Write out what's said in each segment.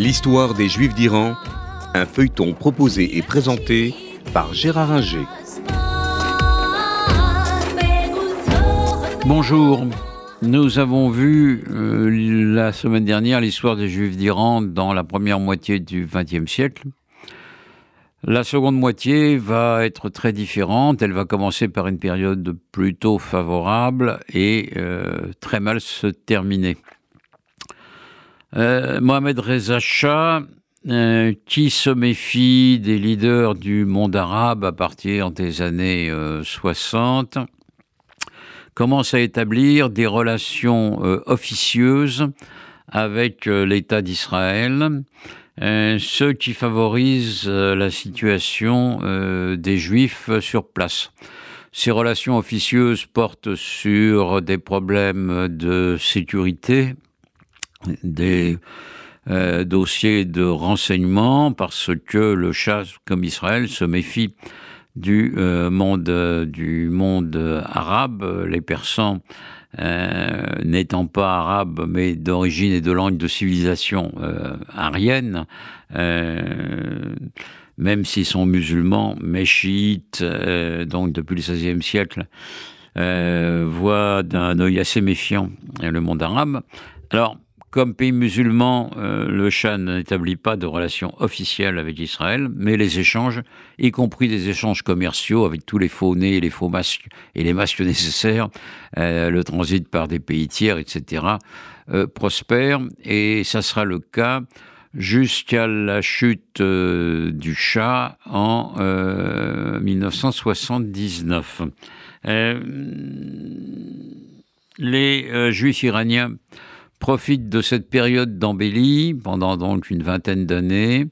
L'histoire des Juifs d'Iran, un feuilleton proposé et présenté par Gérard Inger. Bonjour. Nous avons vu euh, la semaine dernière l'histoire des Juifs d'Iran dans la première moitié du XXe siècle. La seconde moitié va être très différente. Elle va commencer par une période plutôt favorable et euh, très mal se terminer. Euh, Mohamed Reza Shah, euh, qui se méfie des leaders du monde arabe à partir des années 60, euh, commence à établir des relations officieuses avec l'État d'Israël, ce qui favorise la situation des Juifs sur place. Ces relations officieuses portent sur des problèmes de sécurité, des euh, dossiers de renseignement parce que le chat, comme Israël, se méfie du euh, monde du monde arabe, les Persans euh, n'étant pas arabes mais d'origine et de langue de civilisation arienne, même s'ils sont musulmans, mais chiites, donc depuis le XVIe siècle, voient d'un œil assez méfiant le monde arabe. Alors, comme pays musulman, euh, le Shah n'établit pas de relations officielles avec Israël, mais les échanges, y compris des échanges commerciaux avec tous les faux nez et les faux masques et les masques nécessaires, euh, le transit par des pays tiers, etc., euh, prospèrent. Et ça sera le cas jusqu'à la chute du Shah en 1979. les Juifs iraniens profite de cette période d'embellie pendant donc une vingtaine d'années.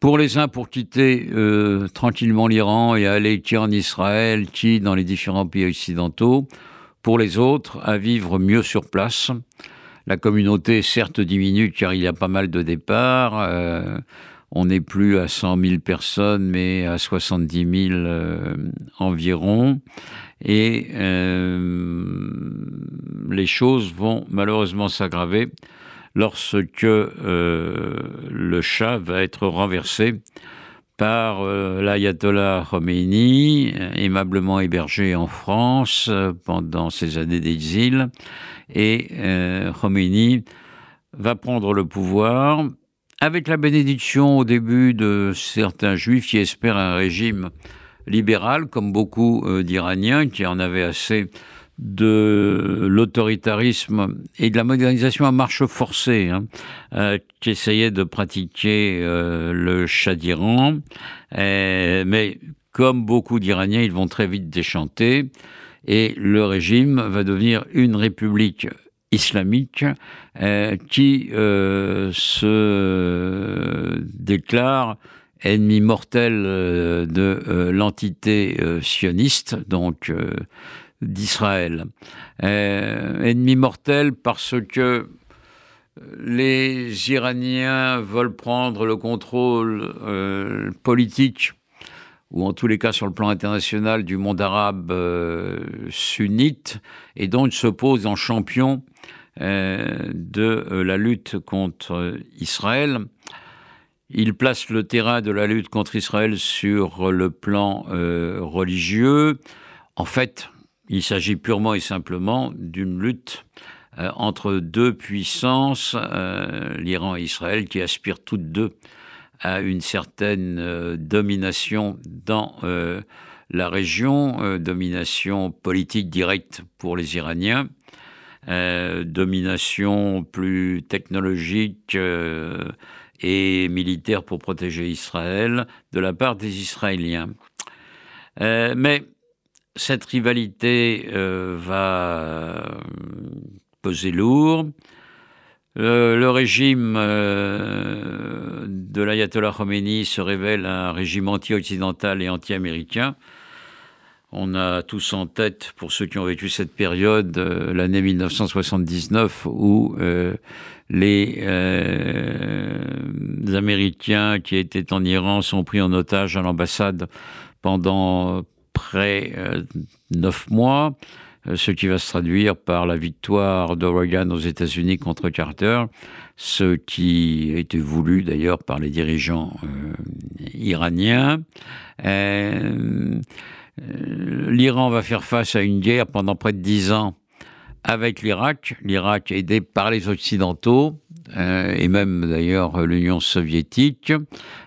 Pour les uns, pour quitter euh, tranquillement l'Iran et aller qui en Israël, qui dans les différents pays occidentaux. Pour les autres, à vivre mieux sur place. La communauté, certes, diminue car il y a pas mal de départs. Euh, on n'est plus à 100 000 personnes, mais à 70 000 euh, environ. Et les choses vont malheureusement s'aggraver lorsque euh, le chat va être renversé par euh, l'ayatollah Khomeini, aimablement hébergé en France euh, pendant ses années d'exil. Et Khomeini va prendre le pouvoir avec la bénédiction au début de certains juifs qui espèrent un régime libéral, comme beaucoup d'Iraniens qui en avaient assez de l'autoritarisme et de la modernisation à marche forcée, hein, euh, qui essayait de pratiquer euh, le Shah d'Iran. Euh, mais comme beaucoup d'Iraniens, ils vont très vite déchanter et le régime va devenir une république islamique qui se déclare ennemi mortel de l'entité sioniste, donc d'Israël. Euh, ennemi mortel parce que les Iraniens veulent prendre le contrôle euh, politique, ou en tous les cas sur le plan international, du monde arabe euh, sunnite, et donc se posent en champion de la lutte contre Israël. Ils placent le terrain de la lutte contre Israël sur le plan religieux. En fait, il s'agit purement et simplement d'une lutte euh, entre deux puissances, euh, l'Iran et Israël, qui aspirent toutes deux à une certaine euh, domination dans la région, domination politique directe pour les Iraniens, domination plus technologique et militaire pour protéger Israël de la part des Israéliens. mais cette rivalité euh, va euh, peser lourd. Le, régime euh, de l'ayatollah Khomeini se révèle un régime anti-occidental et anti-américain. On a tous en tête, pour ceux qui ont vécu cette période, l'année 1979 où les Américains qui étaient en Iran sont pris en otage à l'ambassade pendant près euh, neuf mois. ce qui va se traduire par la victoire de Reagan aux États-Unis contre Carter, ce qui été voulu d'ailleurs par les dirigeants iraniens. L'Iran va faire face à une guerre pendant près de dix ans avec l'Irak, l'Irak aidé par les Occidentaux, euh, et même d'ailleurs l'Union soviétique.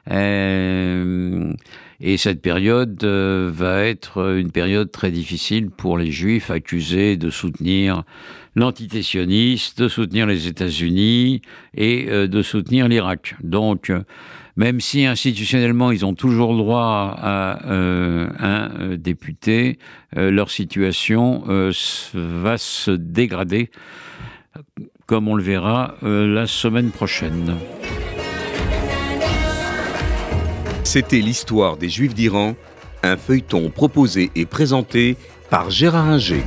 Euh, et cette période euh, va être une période très difficile pour les Juifs accusés de soutenir l'entité sioniste, de soutenir les États-Unis et de soutenir l'Irak. Donc, même si institutionnellement ils ont toujours droit à euh, un euh, député, euh, leur situation va se dégrader, comme on le verra la semaine prochaine. C'était l'histoire des Juifs d'Iran, un feuilleton proposé et présenté par Gérard Inger.